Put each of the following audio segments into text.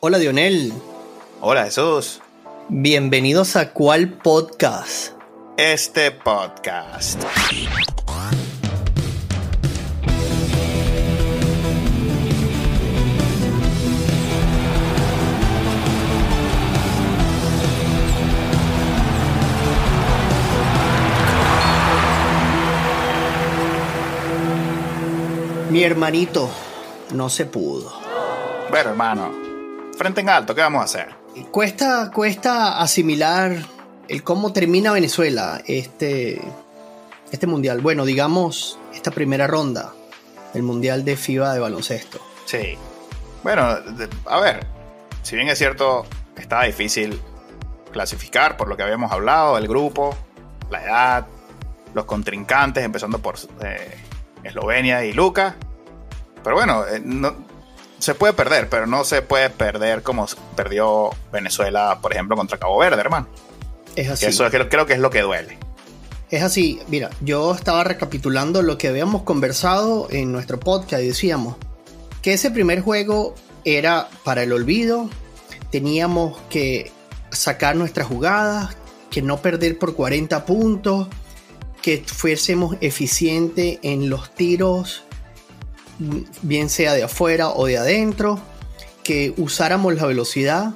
Hola Dionel, Hola Jesús. bienvenidos a cuál podcast. Este podcast. Mi hermanito, no se pudo. Bueno, hermano, frente en alto, ¿qué vamos a hacer? Cuesta, cuesta asimilar el cómo termina Venezuela este, este mundial. Bueno, digamos, esta primera ronda del mundial de FIBA de baloncesto. Sí. Bueno, de- a ver, si bien es cierto, estaba difícil clasificar por lo que habíamos hablado, el grupo, la edad, los contrincantes, empezando por eh, Eslovenia y Lucas. Pero bueno, eh, no, se puede perder, pero no se puede perder como perdió Venezuela, por ejemplo, contra Cabo Verde, hermano. Es así. Que eso creo, creo que es lo que duele. Es así, mira, yo estaba recapitulando lo que habíamos conversado en nuestro podcast y decíamos que ese primer juego era para el olvido, teníamos que sacar nuestras jugadas, que no perder por 40 puntos, que fuésemos eficientes en los tiros, bien sea de afuera o de adentro, que usáramos la velocidad.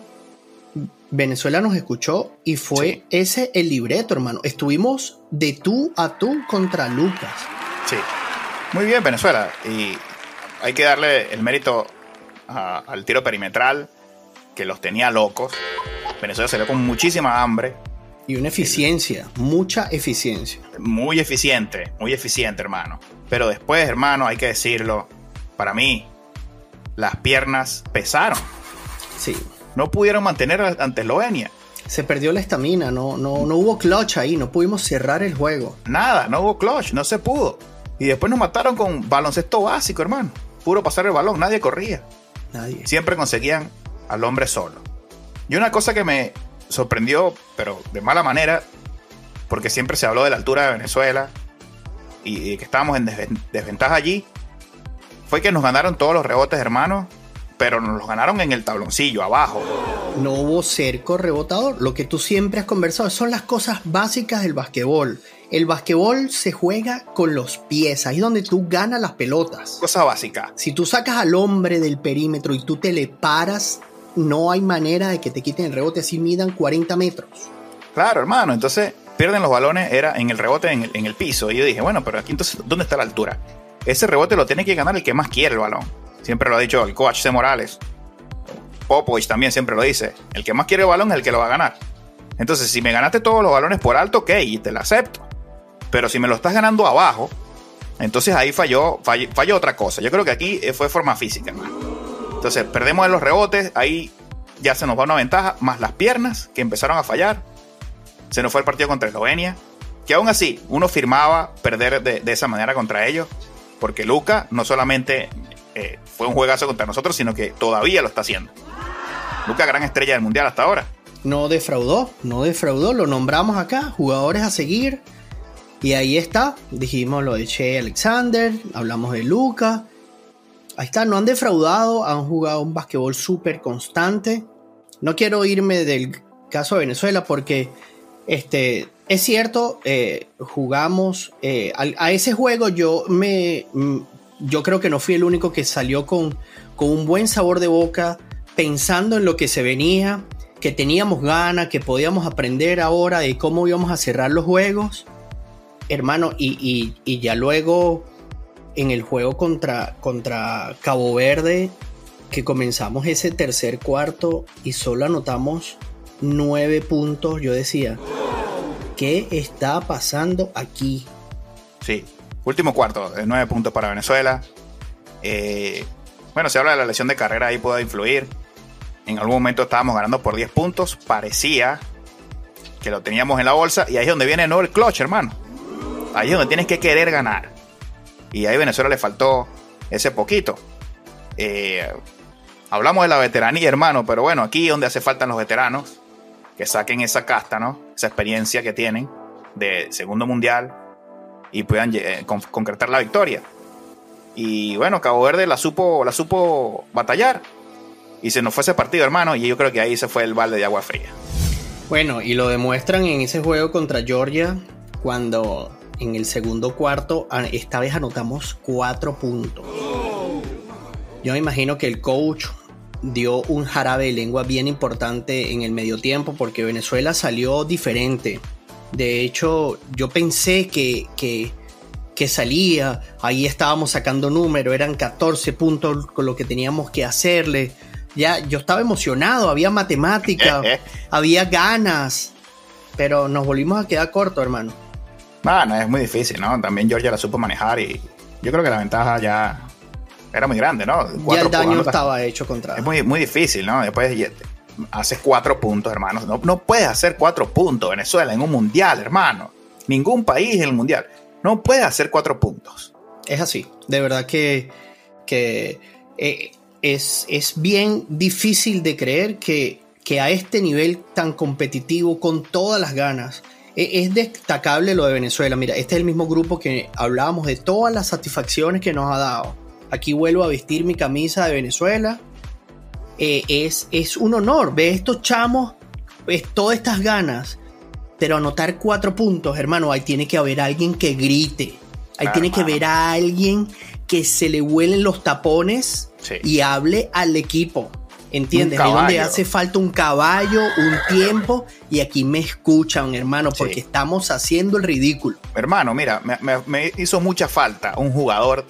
Venezuela nos escuchó y fue Sí. ese el libreto, hermano. Estuvimos de tú a tú contra Lucas. Sí. Muy bien, Venezuela. Y hay que darle el mérito a- al tiro perimetral, que los tenía locos. Venezuela salió con muchísima hambre, Y una eficiencia, mucha eficiencia. muy eficiente, muy eficiente, hermano. Pero después, hermano, hay que decirlo, para mí, las piernas pesaron. Sí. No pudieron mantener ante Eslovenia. Se perdió la estamina, no, no, no hubo clutch ahí, no pudimos cerrar el juego. Nada, no hubo clutch, no se pudo. Y después nos mataron con baloncesto básico, hermano. Puro pasar el balón, nadie corría. Nadie. siempre conseguían al hombre solo. Y una cosa que me sorprendió, pero de mala manera, porque siempre se habló de la altura de Venezuela y, y que estábamos en desven- desventaja allí, fue que nos ganaron todos los rebotes, hermanos, pero nos los ganaron en el tabloncillo, abajo. No hubo cerco rebotador. Lo que tú siempre has conversado son las cosas básicas del basquetbol. El basquetbol se juega con los pies, ahí es donde tú ganas las pelotas. Cosa básica. Si tú sacas al hombre del perímetro y tú te le paras, no hay manera de que te quiten el rebote así midan 40 metros. Claro, hermano. Entonces pierden los balones, era en el rebote en el, en el piso. Y yo dije, bueno, pero aquí entonces, ¿dónde está la altura? Ese rebote lo tiene que ganar el que más quiere el balón. Siempre lo ha dicho el coach C. Morales. Popovich también siempre lo dice. El que más quiere el balón es el que lo va a ganar. Entonces, si me ganaste todos los balones por alto, ok, y te lo acepto. Pero si me lo estás ganando abajo, entonces ahí falló, falló, falló otra cosa. Yo creo que aquí eh, fue forma física, hermano. Entonces, perdemos en los rebotes, ahí ya se nos va una ventaja, más las piernas que empezaron a fallar. Se nos fue el partido contra Eslovenia. Que aún así, uno firmaba perder de, de esa manera contra ellos. Porque Luca no solamente eh, fue un juegazo contra nosotros, sino que todavía lo está haciendo. Luca, gran estrella del mundial hasta ahora. No defraudó, no defraudó, lo nombramos acá, jugadores a seguir. Y ahí está, dijimos lo de Che Alexander, hablamos de Luca. Ahí está, no han defraudado, han jugado un basquetbol súper constante. No quiero irme del caso de Venezuela porque este, es cierto, eh, jugamos eh, a, ese juego yo me mm, yo creo que no fui el único que salió con, con un buen sabor de boca, pensando en lo que se venía, que teníamos ganas, que podíamos aprender ahora de cómo íbamos a cerrar los juegos. Hermano, y, y- y ya luego en el juego contra, contra Cabo Verde, que comenzamos ese tercer cuarto y solo anotamos nueve puntos, yo decía, ¿qué está pasando aquí? Sí. Último cuarto, de 9 puntos para Venezuela. Eh, bueno, se habla de la lesión de carrera, ahí puede influir. En algún momento estábamos ganando por 10 puntos. Parecía que lo teníamos en la bolsa. Y ahí es donde viene no el clutch, hermano. Ahí es donde tienes que querer ganar. Y ahí Venezuela le faltó ese poquito. Eh, hablamos de la veteranía, hermano, pero bueno, aquí donde hace falta los veteranos. Que saquen esa casta, ¿no? Esa experiencia que tienen de segundo mundial y puedan eh, con- concretar la victoria. Y bueno, Cabo Verde la supo, la supo batallar. Y se nos fue ese partido, hermano, y yo creo que ahí se fue el balde de agua fría. Bueno, y lo demuestran en ese juego contra Georgia cuando en el segundo cuarto esta vez anotamos cuatro puntos. Yo me imagino que el coach dio un jarabe de lengua bien importante en el medio tiempo porque Venezuela salió diferente. De hecho, yo pensé que, que, que salía, ahí estábamos sacando números, eran 14 puntos con lo que teníamos que hacerle. Ya, yo estaba emocionado, había matemática, había ganas, pero nos volvimos a quedar cortos, hermano. Bueno, es muy difícil, ¿no? También Georgia la supo manejar y yo creo que la ventaja ya era muy grande, ¿no? ya el daño estaba hecho contra. Es muy, muy difícil, ¿no? Después haces cuatro puntos, hermano. No, no puedes hacer cuatro puntos Venezuela en un mundial, hermano. Ningún país en el mundial. No puede hacer cuatro puntos. Es así. De verdad que, que eh, es, es, bien difícil de creer que, que a este nivel tan competitivo, con todas las ganas, e, es destacable lo de Venezuela. Mira, este es el mismo grupo que hablábamos de todas las satisfacciones que nos ha dado aquí vuelvo a vestir mi camisa de Venezuela. Eh, es, es un honor ver estos chamos, es todas estas ganas, pero anotar cuatro puntos, hermano, ahí tiene que haber alguien que grite, ahí tiene que haber a alguien que se le huelen los tapones y hable al equipo. ¿Entiendes? Es donde hace falta un caballo, un tiempo, y aquí me escuchan, hermano, porque estamos haciendo el ridículo. Hermano, mira, me hizo mucha falta un jugador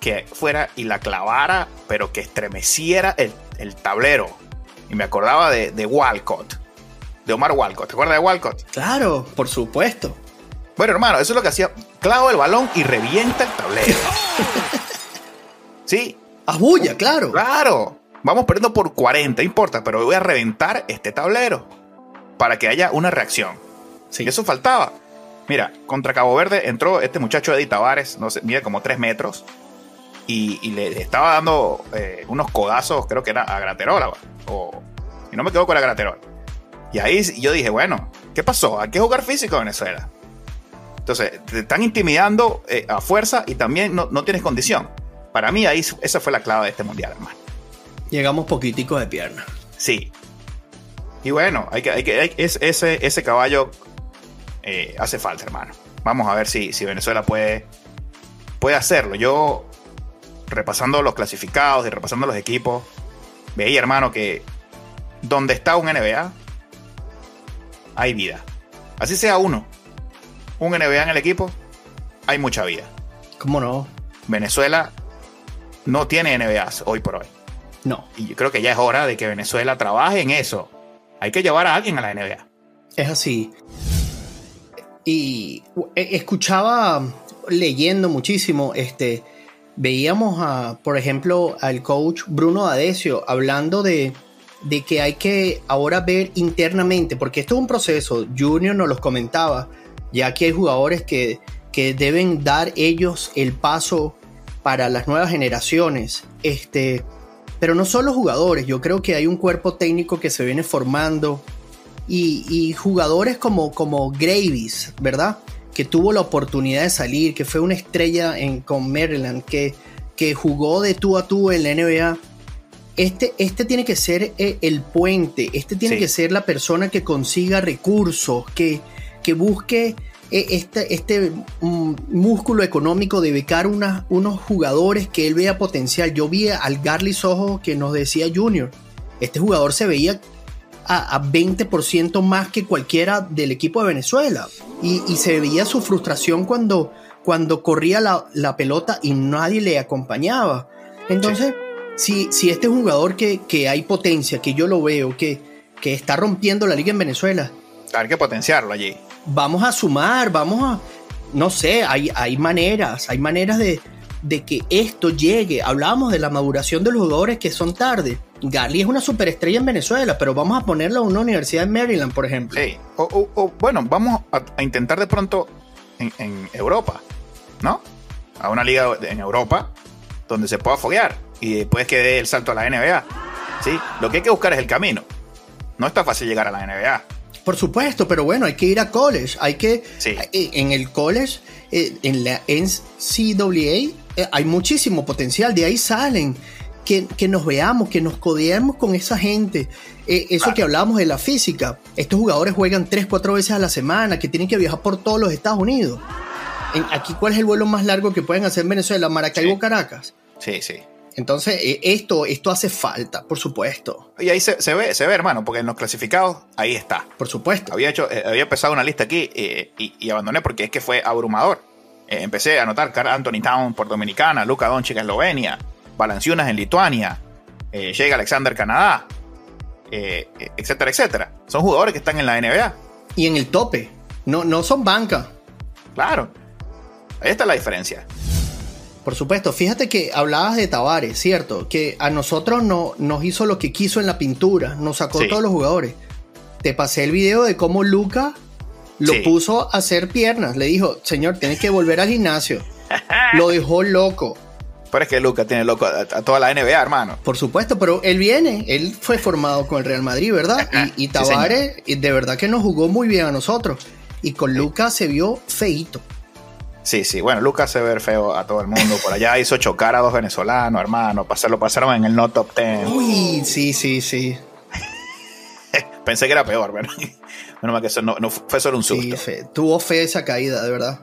que fuera y la clavara, pero que estremeciera el, tablero. Y me acordaba de, de, Walcott, de Omar Walcott. ¿Te acuerdas de Walcott? Claro, por supuesto. Bueno, hermano, eso es lo que hacía. Clavo el balón y revienta el tablero. ¿Sí? Abulla, claro. Claro. Vamos perdiendo por 40, importa, pero voy a reventar este tablero para que haya una reacción. Sí. Y eso faltaba. Mira, contra Cabo Verde entró este muchacho Eddie Tavares, no sé, mide como 3 metros, y, le estaba dando eh, unos codazos, creo que era a Graterola, o, y no me quedo con la Graterola. Y ahí yo dije, bueno, ¿qué pasó? Hay que jugar físico en Venezuela. Entonces, te están intimidando eh, a fuerza y también no, tienes condición. Para mí, ahí esa fue la clave de este mundial, hermano. Llegamos poquitico de pierna. Sí. Y bueno, hay que, hay que, ese, ese caballo eh, hace falta, hermano. Vamos a ver si, si Venezuela puede, puede hacerlo. Yo repasando los clasificados y repasando los equipos, veía, hermano, que donde está un NBA, hay vida. Así sea uno, un NBA en el equipo, hay mucha vida. ¿Cómo no? Venezuela no tiene NBAs hoy por hoy. No. Y yo creo que ya es hora de que Venezuela trabaje en eso. Hay que llevar a alguien a la NBA. Es así. Y eh, escuchaba leyendo muchísimo este veíamos, a, por ejemplo, al coach Bruno Adesio hablando de, que hay que ahora ver internamente, porque esto es un proceso, Junior nos los comentaba, ya que hay jugadores que, que deben dar ellos el paso para las nuevas generaciones. Este, pero no solo jugadores, yo creo que hay un cuerpo técnico que se viene formando y, jugadores como, como Gravis, ¿verdad? Que tuvo la oportunidad de salir, que fue una estrella en, con Maryland, que, que jugó de tú a tú en la NBA. Este, este tiene que ser eh, el puente, este tiene que ser la persona que consiga recursos, que, que busque eh, este, este mm, músculo económico de becar unos jugadores que él vea potencial. Yo vi al Garly Sojo que nos decía Junior. Este jugador se veía a, 20% más que cualquiera del equipo de Venezuela. Y, se veía su frustración cuando, cuando corría la, pelota y nadie le acompañaba. Entonces, si, si este jugador que, que, hay potencia, que yo lo veo, que, que está rompiendo la liga en Venezuela. Hay que potenciarlo allí. Vamos a sumar, vamos a... No sé, hay, hay maneras, hay maneras de, de que esto llegue. Hablábamos de la maduración de los jugadores que son tarde. Garly es una superestrella en Venezuela, pero vamos a ponerlo a una universidad en Maryland, por ejemplo. Sí. O, bueno, vamos a, intentar de pronto en, Europa, ¿no? A una liga en Europa donde se pueda foguear y después que dé el salto a la NBA. ¿sí? Lo que hay que buscar es el camino. No está fácil llegar a la NBA. Por supuesto, pero bueno, hay que ir a college. Hay que. Eh, en el college, eh, en la NCAA, eh, hay muchísimo potencial. De ahí salen que, nos veamos, que nos codeemos con esa gente. Eh, eso que hablábamos de la física, estos jugadores juegan tres, cuatro veces a la semana, que tienen que viajar por todos los Estados Unidos. aquí, ¿cuál es el vuelo más largo que pueden hacer en Venezuela? Maracaibo, Caracas. Sí, sí. Entonces, eh, esto, esto hace falta, por supuesto. Y ahí se, ve, se ve, hermano, porque en los clasificados, ahí está. Por supuesto. Había, hecho, eh, había empezado una lista aquí y, abandoné porque es que fue abrumador. empecé a anotar Carl Anthony Town por Dominicana, Luca Doncic Eslovenia, Balanciunas en Lituania, eh, llega Alexander Canadá, eh, etcétera, etcétera. Son jugadores que están en la NBA. Y en el tope. No, no son banca. Claro. Ahí está la diferencia. Por supuesto, fíjate que hablabas de Tavares, ¿cierto? Que a nosotros no, nos hizo lo que quiso en la pintura, nos sacó todos los jugadores. Te pasé el video de cómo Luca lo puso a hacer piernas. Le dijo, señor, tienes que volver al gimnasio. lo dejó loco. Pero es que Lucas tiene loco a, toda la NBA, hermano. Por supuesto, pero él viene, él fue formado con el Real Madrid, ¿verdad? Y, y Tavares, de verdad que nos jugó muy bien a nosotros. Y con Lucas se vio feito. Sí, sí, bueno, Lucas se ve feo a todo el mundo. Por allá hizo chocar a dos venezolanos, hermano. Lo pasaron en el no top ten. Uy, sí, sí, sí. Pensé que era peor, ¿verdad? Menos mal que eso no, fue solo un susto. Sí, tuvo fe esa caída, de verdad.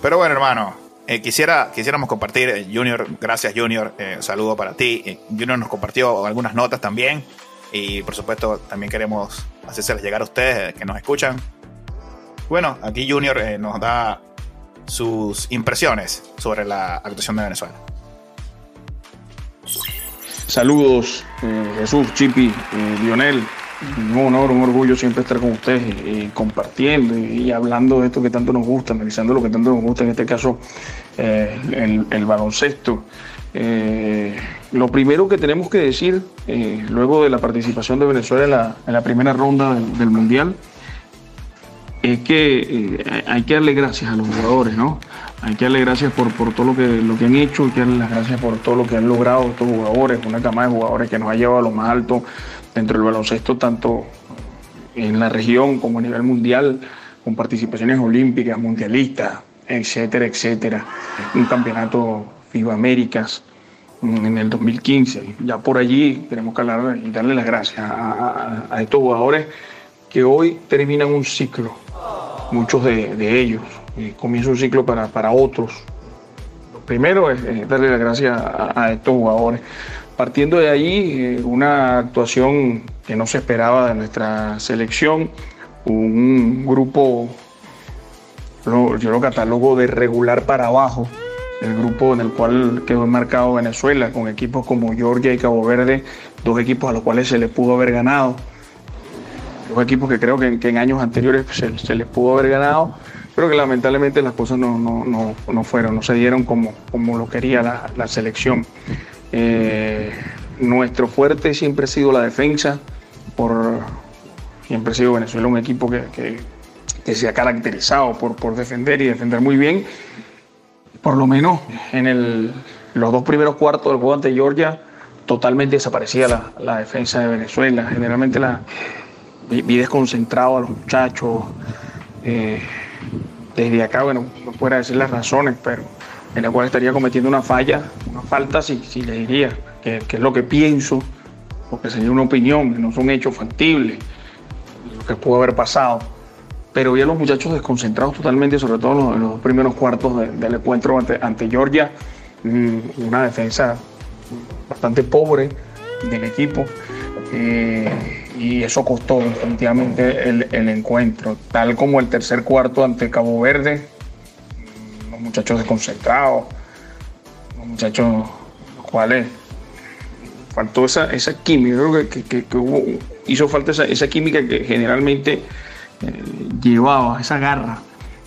Pero bueno, hermano, eh, quisiera, quisiéramos compartir, eh, Junior, gracias Junior, eh, saludo para ti. Junior nos compartió algunas notas también y por supuesto también queremos hacérselas llegar a ustedes que nos escuchan. Bueno, aquí Junior nos da sus impresiones sobre la actuación de Venezuela. Saludos, Jesús, Chipi, Lionel, un honor, un orgullo siempre estar con ustedes y, compartiendo y, hablando de esto que tanto nos gusta, analizando lo que tanto nos gusta, en este caso eh, el, baloncesto. Eh, lo primero que tenemos que decir, eh, luego de la participación de Venezuela en la, primera ronda del, Mundial, es que hay que darle gracias a los jugadores, ¿no? Hay que darle gracias por, por todo lo que, lo que han hecho, hay que darle las gracias por todo lo que han logrado estos jugadores, una cama de jugadores que nos ha llevado a lo más alto dentro del baloncesto, tanto en la región como a nivel mundial, con participaciones olímpicas, mundialistas, etcétera, etcétera. Un campeonato FIBA Américas en el 2015. Ya por allí tenemos que hablar y darle las gracias a, estos jugadores que hoy terminan un ciclo, muchos de, ellos. comienza un ciclo para, para otros. Lo primero es, darle las gracias a estos jugadores Partiendo de ahí, eh, una actuación que no se esperaba de nuestra selección, un grupo, yo lo catalogo de regular para abajo, el grupo en el cual quedó enmarcado Venezuela, con equipos como Georgia y Cabo Verde, dos equipos a los cuales se les pudo haber ganado, dos equipos que creo que, en años anteriores se, les pudo haber ganado, pero que lamentablemente las cosas no, fueron, no se dieron como, como lo quería la, la selección. Eh, nuestro fuerte siempre ha sido la defensa, por, siempre ha sido Venezuela un equipo que, se ha caracterizado por, por, defender y defender muy bien. Por lo menos en los dos primeros cuartos del juego ante Georgia, totalmente desaparecía la, defensa de Venezuela. Generalmente la, vi, desconcentrado a los muchachos. Eh, desde acá, bueno, no puedo decir las razones, pero en la cual estaría cometiendo una falla, una falta, si, si le diría, que, es lo que pienso, porque sería una opinión, que no son hechos factibles, lo que pudo haber pasado. Pero vi a los muchachos desconcentrados totalmente, sobre todo en los, primeros cuartos del encuentro ante, Georgia, mm, una defensa bastante pobre del equipo. Eh, y eso costó definitivamente el, el encuentro, tal como el tercer cuarto ante Cabo Verde, muchachos desconcentrados, los muchachos los cuales faltó esa, esa química, creo que, hubo, hizo falta esa, química que generalmente eh, llevaba, esa garra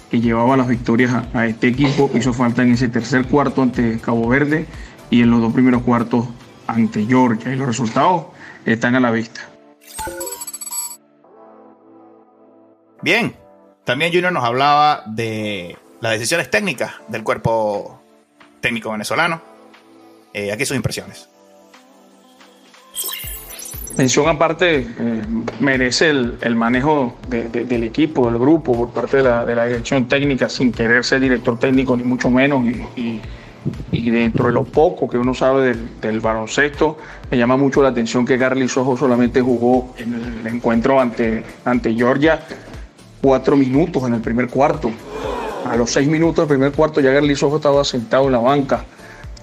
que llevaba las victorias a, este equipo, hizo falta en ese tercer cuarto ante Cabo Verde y en los dos primeros cuartos ante Georgia y los resultados están a la vista. Bien, también Junior nos hablaba de las decisiones técnicas del cuerpo técnico venezolano. Eh, aquí sus impresiones. Mención aparte, eh, merece el, manejo del equipo, del grupo, por parte de la, dirección técnica, sin querer ser director técnico, ni mucho menos, y, dentro de lo poco que uno sabe del, baloncesto, me llama mucho la atención que Garly Sojo solamente jugó en el encuentro ante Georgia cuatro minutos en el primer cuarto. A los seis minutos del primer cuarto ya Garly Sojo estaba sentado en la banca.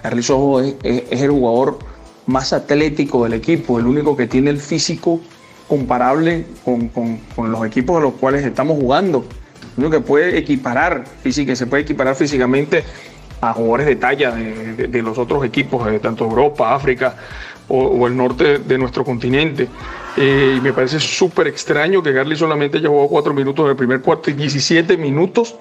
Garly Sojo es, el jugador más atlético del equipo, el único que tiene el físico comparable con, con los equipos a los cuales estamos jugando. Único que puede equiparar, física, se puede equiparar físicamente a jugadores de talla de, los otros equipos, de tanto Europa, África o, el norte de nuestro continente. Eh, y me parece súper extraño que Garly solamente haya jugado cuatro minutos en el primer cuarto y 17 minutos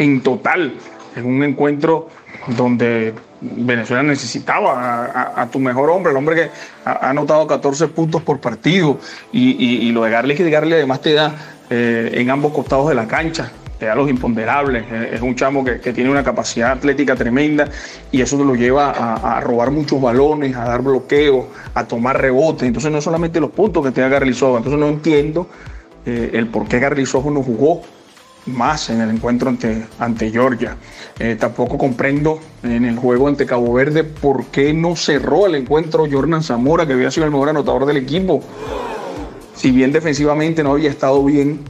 en total en un encuentro donde Venezuela necesitaba a, tu mejor hombre, el hombre que ha anotado 14 puntos por partido y, lo de Garly, que Garly además te da eh, en ambos costados de la cancha, te da los imponderables. Es un chamo que, tiene una capacidad atlética tremenda y eso lo lleva a, robar muchos balones, a dar bloqueos, a tomar rebotes. Entonces no es solamente los puntos que te da Garlizojo. Entonces no entiendo eh, el por qué Garlizojo no jugó más en el encuentro ante, ante Georgia. Eh, tampoco comprendo en el juego ante Cabo Verde por qué no cerró el encuentro Jordan Zamora, que había sido el mejor anotador del equipo. Si bien defensivamente no había estado bien,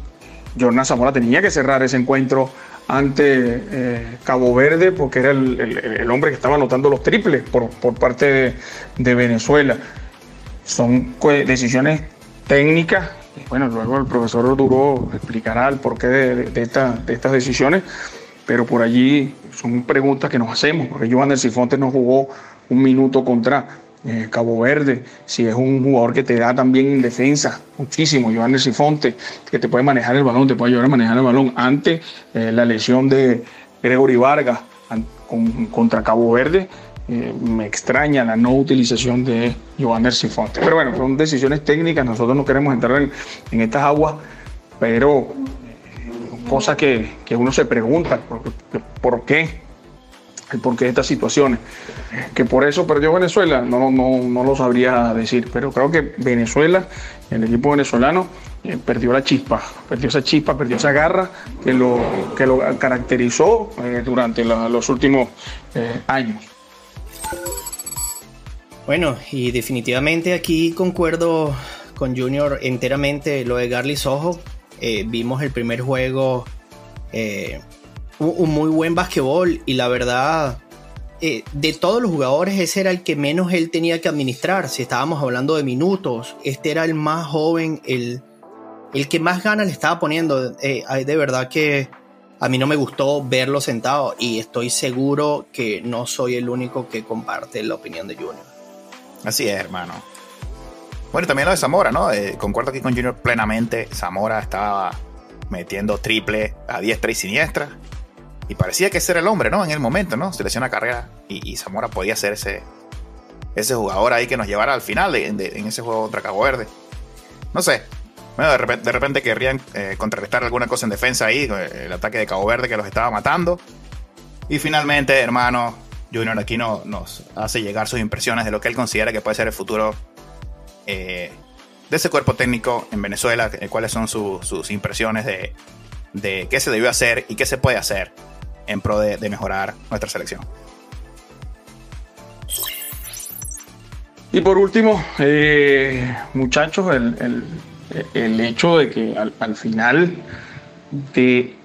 Jordan Zamora tenía que cerrar ese encuentro ante eh, Cabo Verde porque era el, hombre que estaba anotando los triples por, parte de, Venezuela. Son decisiones técnicas. Bueno, luego el profesor Duro explicará el porqué de, estas decisiones, pero por allí son preguntas que nos hacemos, porque Joan del no jugó un minuto contra eh, Cabo Verde, si es un jugador que te da también en defensa muchísimo, Joan Sifonte, que te puede manejar el balón, te puede ayudar a manejar el balón. Ante eh, la lesión de Gregory Vargas contra Cabo Verde, eh, me extraña la no utilización de Joan Sifonte. Pero bueno, son decisiones técnicas, nosotros no queremos entrar en, estas aguas, pero cosas que, que, uno se pregunta, ¿por, por qué? el porqué de estas situaciones. Que por eso perdió Venezuela, no, no, no lo sabría decir, pero creo que Venezuela, el equipo venezolano, eh, perdió la chispa, perdió esa chispa, perdió esa garra que lo, que lo caracterizó eh, durante los últimos eh, años. Bueno, y definitivamente aquí concuerdo con Junior enteramente lo de Garly Sojo. vimos el primer juego un, muy buen basquetbol y la verdad, eh, de todos los jugadores, ese era el que menos él tenía que administrar. Si estábamos hablando de minutos, este era el más joven, el, el que más ganas le estaba poniendo. Eh, de verdad que a mí no me gustó verlo sentado y estoy seguro que no soy el único que comparte la opinión de Junior. Así es, hermano. Bueno, también lo de Zamora, ¿no? Eh, concuerdo aquí con Junior plenamente. Zamora estaba metiendo triple a diestra y siniestra. Y parecía que ese era el hombre, ¿no? En el momento, ¿no? Selecciona carrera y, Zamora podía ser ese, ese jugador ahí que nos llevara al final en ese juego contra Cabo Verde. No sé. Bueno, de repente, querrían eh, contrarrestar alguna cosa en defensa ahí, eh, el ataque de Cabo Verde que los estaba matando. Y finalmente, hermano, Junior aquí nos hace llegar sus impresiones de lo que él considera que puede ser el futuro eh, de ese cuerpo técnico en Venezuela, cuáles son sus impresiones de, de qué se debió hacer y qué se puede hacer en pro de, mejorar nuestra selección. Y por último, eh, muchachos, el, hecho de que al, final de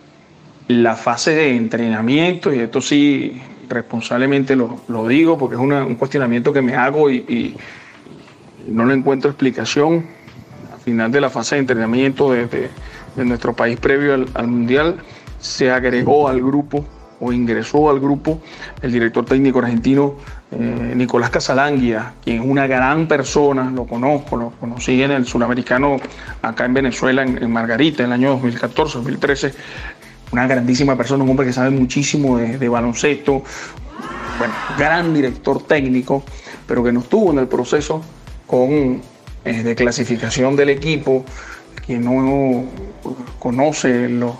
la fase de entrenamiento, y esto sí responsablemente lo, digo porque es un cuestionamiento que me hago y, no le encuentro explicación, al final de la fase de entrenamiento de, nuestro país previo al Mundial, se agregó al grupo o ingresó al grupo el director técnico argentino eh, Nicolás Casalanguia, quien es una gran persona, lo conozco, lo conocí en el sudamericano acá en Venezuela, en, Margarita, en el año 2014, 2013. Una grandísima persona, un hombre que sabe muchísimo de, baloncesto, bueno, gran director técnico, pero que no estuvo en el proceso con, eh, de clasificación del equipo, que no conoce los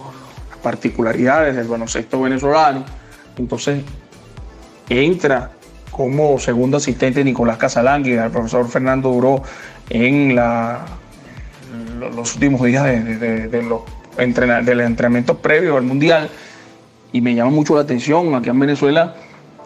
particularidades del baloncesto venezolano. Entonces entra como segundo asistente Nicolás Casalangui, el profesor Fernando Duró en los últimos días de, los del entrenamiento previo al Mundial. Y me llama mucho la atención aquí en Venezuela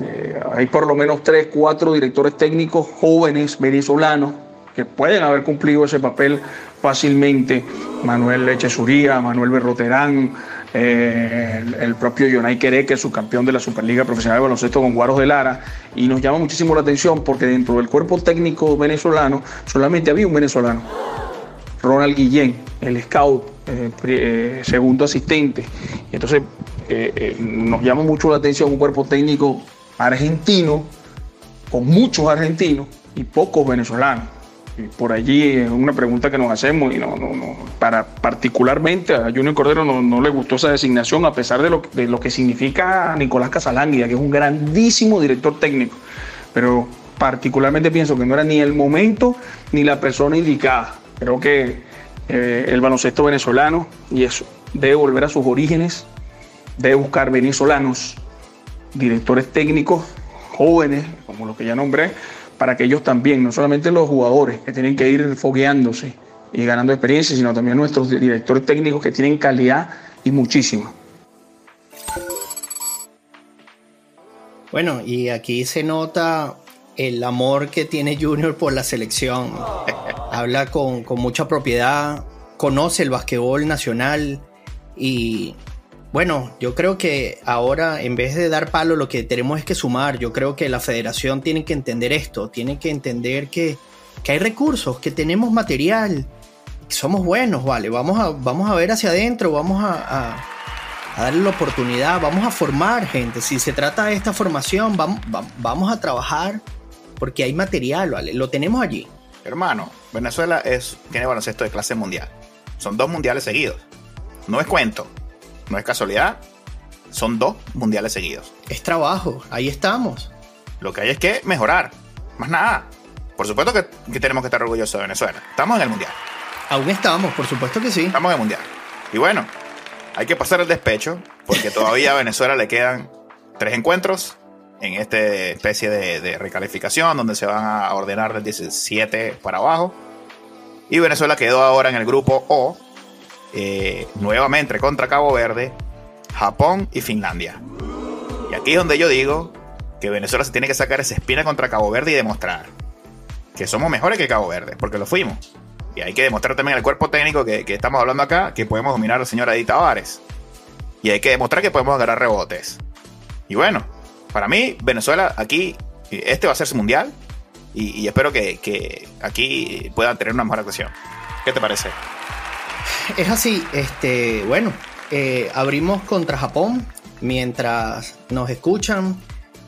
Eh, hay por lo menos tres, cuatro directores técnicos jóvenes venezolanos que pueden haber cumplido ese papel fácilmente. Manuel Lechesuría, Manuel Berroterán, eh, el, propio Yonay Queré, que es subcampeón de la Superliga Profesional de Baloncesto con Guaros de Lara, y nos llama muchísimo la atención porque dentro del cuerpo técnico venezolano solamente había un venezolano, Ronald Guillén, el scout, eh, eh, segundo asistente. Y entonces nos llama mucho la atención un cuerpo técnico argentino, con muchos argentinos y pocos venezolanos por allí es una pregunta que nos hacemos y no, no, no, para particularmente a Junior Cordero no, le gustó esa designación a pesar de lo, de lo que significa Nicolás Casalánguida, que es un grandísimo director técnico, pero particularmente pienso que no era ni el momento ni la persona indicada. Creo que eh, el baloncesto venezolano y eso debe volver a sus orígenes, debe buscar venezolanos, directores técnicos jóvenes, como los que ya nombré, para que ellos también, no solamente los jugadores que tienen que ir fogueándose y ganando experiencia, sino también nuestros directores técnicos que tienen calidad y muchísima. Bueno, y aquí se nota el amor que tiene Junior por la selección. Habla con, con mucha propiedad, conoce el basquetbol nacional y bueno, yo creo que ahora en vez de dar palo lo que tenemos es que sumar. Yo creo que la federación tiene que entender esto, tiene que entender que, hay recursos, que tenemos material, que somos buenos, vale. Vamos a, vamos a ver hacia adentro, vamos a, darle la oportunidad, vamos a formar gente. Si se trata de esta formación, vamos, vamos a trabajar porque hay material, vale. Lo tenemos allí. Hermano, Venezuela es, tiene baloncesto de clase mundial. Son dos mundiales seguidos. No es cuento no es casualidad. Son dos mundiales seguidos. Es trabajo, ahí estamos. Lo que hay es que mejorar. Más nada. Por supuesto que, tenemos que estar orgullosos de Venezuela. Estamos en el mundial. Aún estamos, por supuesto que sí. Estamos en el mundial. Y bueno, hay que pasar el despecho, porque todavía a Venezuela le quedan tres encuentros en esta especie de, recalificación, donde se van a ordenar del 17 para abajo. Y Venezuela quedó ahora en el grupo O, eh, nuevamente contra Cabo Verde, Japón y Finlandia. Y aquí es donde yo digo que Venezuela se tiene que sacar esa espina contra Cabo Verde y demostrar que somos mejores que Cabo Verde, porque lo fuimos. Y hay que demostrar también al cuerpo técnico que, estamos hablando acá que podemos dominar al señor Edith Tavares. Y hay que demostrar que podemos agarrar rebotes. Y bueno, para mí, Venezuela aquí, este va a ser su mundial. Y, espero que, que, aquí puedan tener una mejor actuación. ¿Qué te parece? es así, este, bueno, eh, abrimos contra Japón mientras nos escuchan.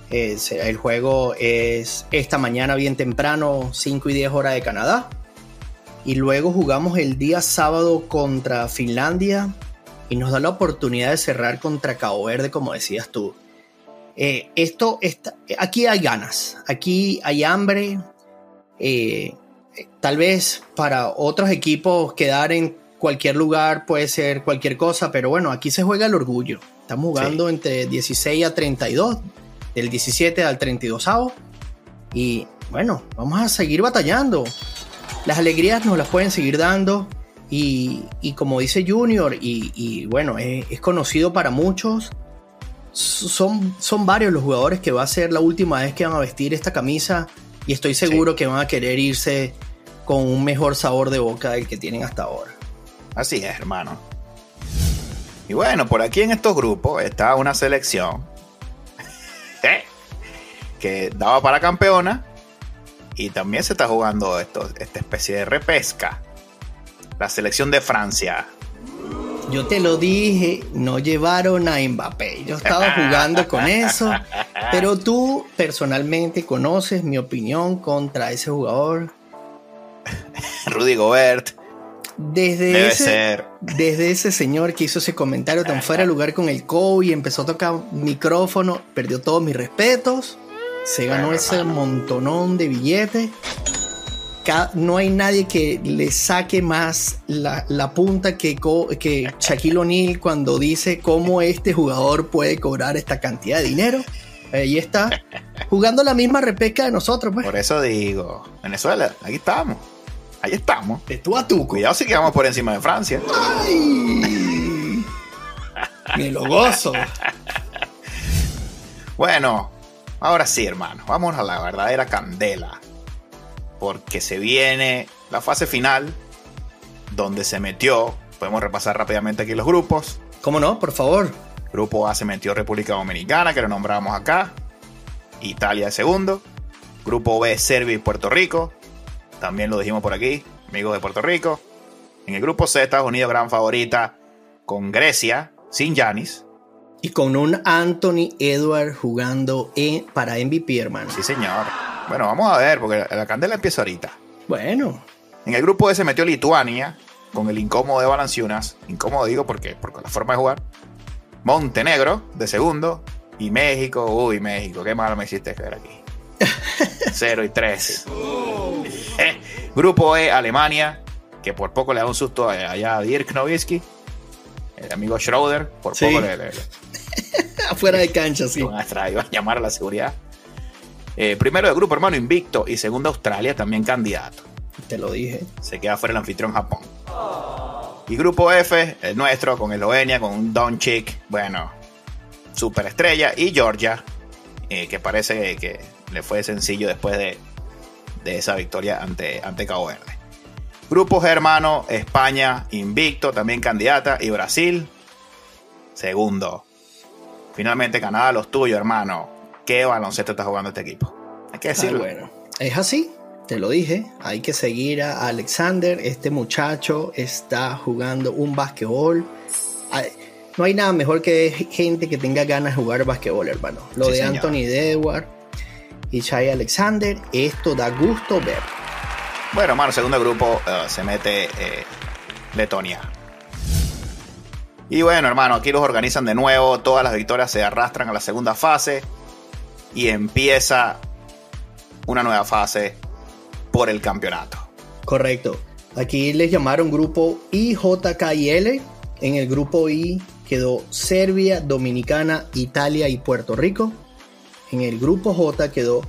el juego es esta mañana bien temprano, 5 y 10 horas de Canadá. Y luego jugamos el día sábado contra Finlandia y nos da la oportunidad de cerrar contra Cabo Verde, como decías tú. Eh, esto está, aquí hay ganas, aquí hay hambre. Eh, tal vez para otros equipos quedar en cualquier lugar puede ser cualquier cosa, pero bueno, aquí se juega el orgullo. Estamos jugando entre 16 a 32, del 17 al 32 Y bueno, vamos a seguir batallando. Las alegrías nos las pueden seguir dando. Y, como dice Junior, y, bueno, es, conocido para muchos. Son, son varios los jugadores que va a ser la última vez que van a vestir esta camisa. Y estoy seguro que van a querer irse con un mejor sabor de boca del que tienen hasta ahora. Así es, hermano. Y bueno, por aquí en estos grupos está una selección ¿eh? que daba para campeona y también se está jugando esto, esta especie de repesca. La selección de Francia. Yo te lo dije, no llevaron a Mbappé. Yo estaba jugando con eso. Pero tú personalmente conoces mi opinión contra ese jugador. Rudy Gobert. Desde ese, Desde ese señor que hizo ese comentario tan fuera de lugar con el y empezó a tocar micrófono, perdió todos mis respetos, se ganó ese montonón de billetes. No hay nadie que le saque más la, punta que, que Shaquille O'Neal cuando dice cómo este jugador puede cobrar esta cantidad de dinero. Ahí está, jugando la misma repesca de nosotros. Pues. Por eso digo, Venezuela, aquí estamos. Ahí estamos. De tú a tú. Cuidado si quedamos por encima de Francia. Me lo gozo. bueno, Ahora sí, hermano, vamos a la verdadera candela. Porque se viene la fase final, donde se metió, podemos repasar rápidamente aquí los grupos. ¿Cómo no? Por favor. Grupo A se metió República Dominicana, que lo nombramos acá. Italia de segundo. Grupo B, Serbia y Puerto Rico. También lo dijimos por aquí, amigos de Puerto Rico. En el grupo C, Estados Unidos, gran favorita, con Grecia, sin Yanis. Y con un Anthony Edward jugando en, para MVP, hermano. Sí, señor. Bueno, vamos a ver, porque la candela empieza ahorita. Bueno. En el grupo D se metió Lituania, con el incómodo de Balanciunas. Incómodo digo porque, porque la forma de jugar. Montenegro, de segundo. Y México, uy, México, qué malo me hiciste ver aquí. 0 y 3. Grupo E, Alemania, que por poco le da un susto allá a Dirk Nowitzki. El amigo Schroeder, por Sí. poco le, le- Afuera de cancha, sí. a, iban a llamar a la seguridad. Eh, primero de grupo, hermano, invicto. Y segundo, Australia, también candidato. Te lo dije. Se queda fuera el anfitrión Japón. Y grupo F, el nuestro, con Eslovenia, con un Doncic, bueno, superestrella. Y Georgia, eh, que parece que le fue sencillo después de, de esa victoria ante, ante Cabo Verde. Grupo G, hermano, España, invicto, también candidata. Y Brasil, segundo. Finalmente Canadá, los tuyos, hermano. ¿Qué baloncesto está jugando este equipo? Hay que Ah, decirlo. bueno. Es así. Te lo dije. Hay que seguir a Alexander. Este muchacho está jugando un basquetbol. No hay nada mejor que gente que tenga ganas de jugar basquetbol, hermano. Lo Sí, de señor. Anthony Edward y Shai Alexander, esto da gusto ver. Bueno, hermano, segundo grupo eh, se mete eh, Letonia. Y bueno, hermano, aquí los organizan de nuevo. Todas las victorias se arrastran a la segunda fase. Y empieza una nueva fase por el campeonato. Correcto. Aquí les llamaron grupo IJKIL. En el grupo I quedó Serbia, Dominicana, Italia y Puerto Rico. En el grupo J quedó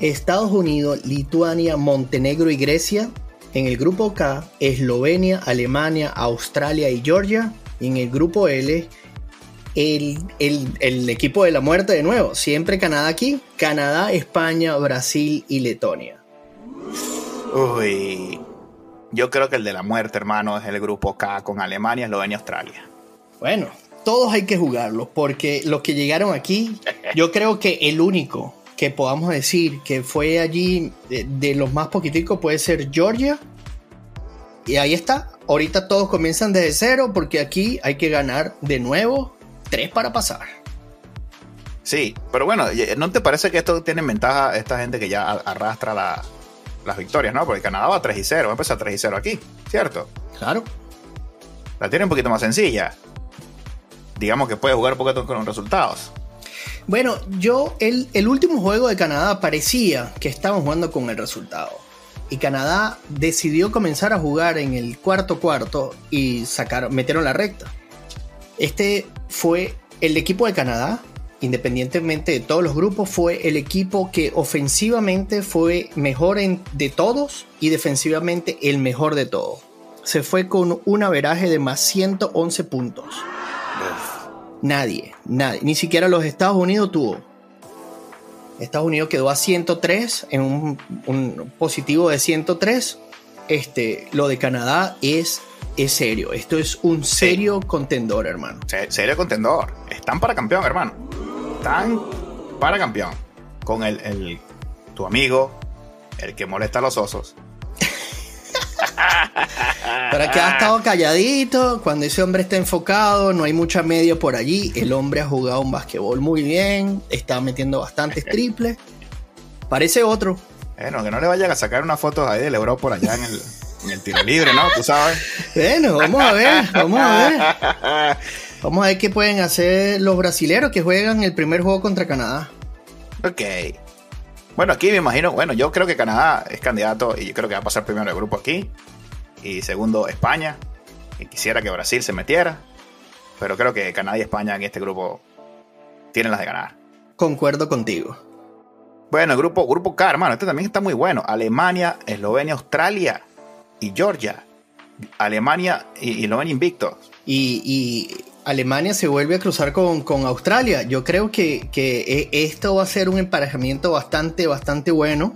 Estados Unidos, Lituania, Montenegro y Grecia. En el grupo K, Eslovenia, Alemania, Australia y Georgia. Y en el grupo L, el, el- el equipo de la muerte de nuevo. Siempre Canadá aquí. Canadá, España, Brasil y Letonia. Uy. Yo creo que el de la muerte, hermano, es el grupo K con Alemania, Eslovenia, Australia. Bueno, todos hay que jugarlos porque los que llegaron aquí, yo creo que el único que podamos decir que fue allí de, de los más poquiticos puede ser Georgia. Y ahí está. Ahorita todos comienzan desde cero porque aquí hay que ganar de nuevo tres para pasar. Sí, pero bueno, ¿no te parece que esto tiene ventaja esta gente que ya arrastra la- las victorias, no? Porque Canadá va 3 y 0, va a empezar 3 y 0 aquí, ¿cierto? Claro. La tiene un poquito más sencilla. Digamos que puede jugar un poquito con los resultados. Bueno, yo, el, el último juego de Canadá parecía que estaban jugando con el resultado. Y Canadá decidió comenzar a jugar en el cuarto cuarto y sacaron, metieron la recta. Este fue el equipo de Canadá, independientemente de todos los grupos, fue el equipo que ofensivamente fue mejor en- de todos y defensivamente el mejor de todos. Se fue con un averaje de más 111 puntos. Nadie, nadie, ni siquiera los Estados Unidos tuvo. Estados Unidos quedó a 103 en un, un positivo de 103. Este, lo de Canadá es, es serio. Esto es un serio contendor, hermano. Se- Serio contendor. Están para campeón, hermano. Están para campeón. Con el, el- tu amigo, el que molesta a los osos. Pero que ha estado calladito, cuando ese hombre está enfocado, no hay mucha media por allí. El hombre ha jugado un basquetbol muy bien, está metiendo bastantes triples. Parece otro. Bueno, que no le vayan a sacar unas fotos ahí del Euro por allá en el, en el tiro libre, ¿no? Tú sabes. Bueno, vamos a ver, vamos a ver. Vamos a ver qué pueden hacer los brasileros que juegan el primer juego contra Canadá. Ok. Bueno, aquí me imagino, bueno, yo creo que Canadá es candidato y yo creo que va a pasar primero el grupo aquí. Y segundo, España. Y quisiera que Brasil se metiera. Pero creo que Canadá y España en este grupo tienen las de ganar. Concuerdo contigo. Bueno, el grupo, grupo K, hermano, este también está muy bueno. Alemania, Eslovenia, Australia y Georgia. Alemania y, y Eslovenia invictos. Y, y Alemania se vuelve a cruzar con, con Australia. Yo creo que, que, e, esto va a ser un emparejamiento bastante, bastante bueno.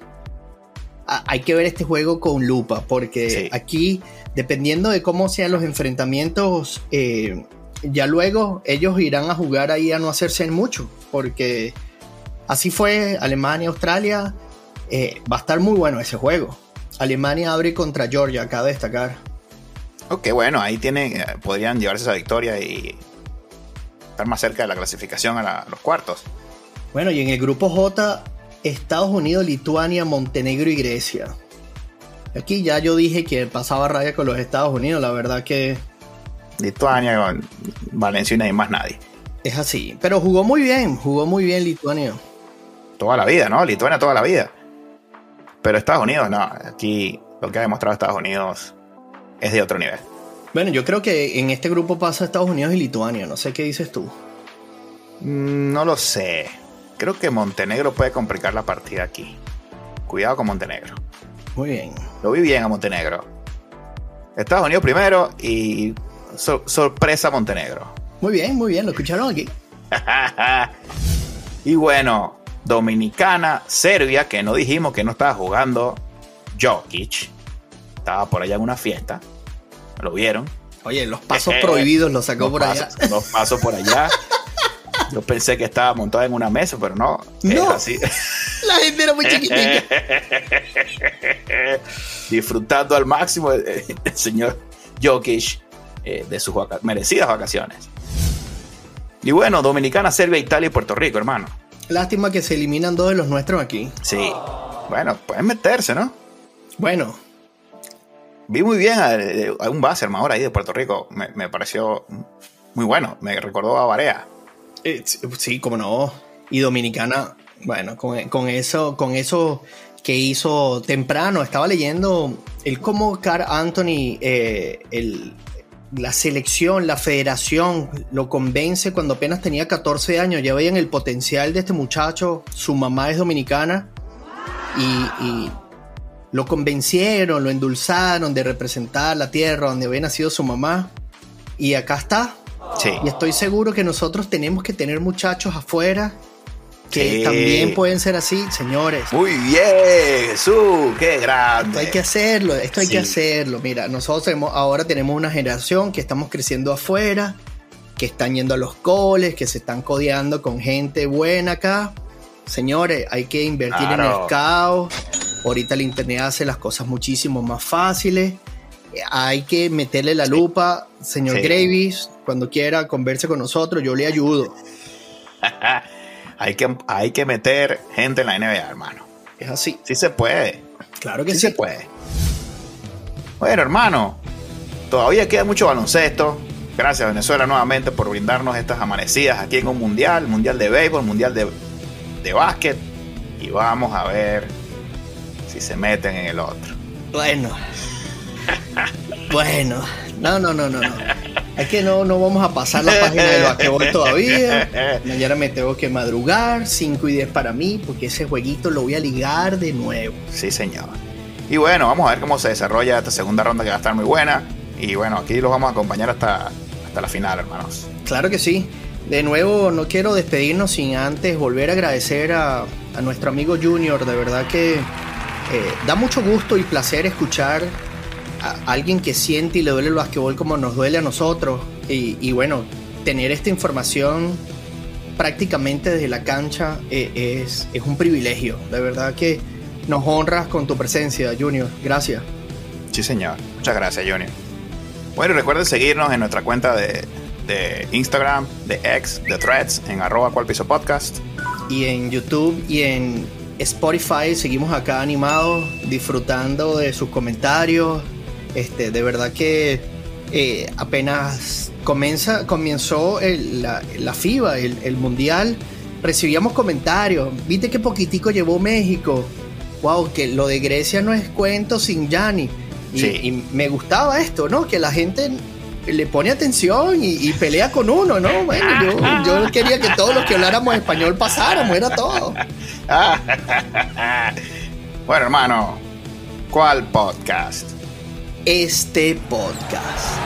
hay que ver este juego con lupa, porque aquí, dependiendo de cómo sean los enfrentamientos, eh, ya luego ellos irán a jugar ahí a no hacerse en mucho, porque así fue Alemania, Australia. Eh, va a estar muy bueno ese juego. Alemania abre contra Georgia, acaba de destacar. Ok, bueno, ahí tienen, eh, podrían llevarse esa victoria y estar más cerca de la clasificación a, los cuartos. Bueno, y en el grupo J, Estados Unidos, Lituania, Montenegro y Grecia. Aquí ya yo dije que pasaba raya con los Estados Unidos, la verdad que... Lituania, Valencia y más nadie. Es así, pero jugó muy bien, jugó muy bien Lituania. Toda la vida, ¿no? Lituania toda la vida. Pero Estados Unidos, no, aquí lo que ha demostrado Estados Unidos es de otro nivel. Bueno, yo creo que en este grupo pasa Estados Unidos y Lituania. No sé qué dices tú. Mm, no lo sé. Creo que Montenegro puede complicar la partida aquí. Cuidado con Montenegro. Muy bien. Lo vi bien a Montenegro. Estados Unidos primero y sorpresa Montenegro. Muy bien, muy bien. Lo escucharon aquí. y bueno, Dominicana, Serbia, que no dijimos que no estaba jugando Jokic. Estaba por allá en una fiesta. ¿Lo vieron? Oye, los pasos prohibidos los sacó por allá. Los pasos por allá. Yo pensé que estaba montado en una mesa, pero no. No. Así. La gente era muy chiquitita. Disfrutando al máximo el, señor Jokic eh, de sus merecidas vacaciones. Y bueno, Dominicana, Serbia, Italia y Puerto Rico, hermano. Lástima que se eliminan dos de los nuestros aquí. Sí. Bueno, pueden meterse, ¿no? Bueno, vi muy bien a, un Basserman ahora ahí de Puerto Rico. Me, pareció muy bueno. Me recordó a Barea. Eh, sí, como no. Y Dominicana, bueno, con, eso, con eso que hizo temprano, estaba leyendo el cómo Carl Anthony, eh, la selección, la federación, lo convence cuando apenas tenía 14 años. Ya veían el potencial de este muchacho. Su mamá es dominicana. y lo convencieron, lo endulzaron de representar la tierra donde había nacido su mamá. Y acá está. Sí. Y estoy seguro que nosotros tenemos que tener muchachos afuera que también pueden ser así, señores. Muy bien, Jesús, qué grande. Esto hay que hacerlo, esto hay que hacerlo. Mira, nosotros ahora tenemos una generación que estamos creciendo afuera, que están yendo a los coles, que se están codeando con gente buena acá. Señores, hay que invertir en el caos Ahorita el Internet hace las cosas muchísimo más fáciles. Hay que meterle la lupa. Señor Gravis, cuando quiera, converse con nosotros, yo le ayudo. hay, que, hay que meter gente en la NBA, hermano. Es así. Sí se puede. Claro que sí. sí se puede. Bueno, hermano, todavía queda mucho baloncesto. Gracias Venezuela nuevamente por brindarnos estas amanecidas aquí en un mundial, mundial de béisbol, mundial de, de básquet. Y vamos a ver si se meten en el otro. Bueno. bueno. No, no, no, no, no. Es que no, no vamos a pasar la página del basquetbol todavía. Mañana me tengo que madrugar. 5 y 10 para mí, porque ese jueguito lo voy a ligar de nuevo. Sí, señor. Y bueno, vamos a ver cómo se desarrolla esta segunda ronda que va a estar muy buena. Y bueno, aquí los vamos a acompañar hasta, hasta la final, hermanos. Claro que sí. De nuevo, no quiero despedirnos sin antes volver a agradecer a, a nuestro amigo Junior. De verdad que eh, da mucho gusto y placer escuchar a alguien que siente y le duele el basquetbol como nos duele a nosotros. Y, bueno, tener esta información prácticamente desde la cancha eh, es, es, un privilegio. De verdad que nos honras con tu presencia, Junior. Gracias. Sí, señor. Muchas gracias, Junior. Bueno, recuerden seguirnos en nuestra cuenta de, de Instagram, de X, de Threads, en arroba cual piso podcast. Y en YouTube y en Spotify, seguimos acá animados, disfrutando de sus comentarios. Este, de verdad que eh, apenas comienza, comenzó la, FIBA, el, Mundial, recibíamos comentarios. Viste qué poquitico llevó México. Wow, que lo de Grecia no es cuento sin Yanni. Y, me gustaba esto, ¿no? Que la gente le pone atención y, pelea con uno, ¿no? Bueno, yo, yo, quería que todos los que habláramos español pasáramos, era todo. bueno, hermano, ¿cuál podcast? este podcast.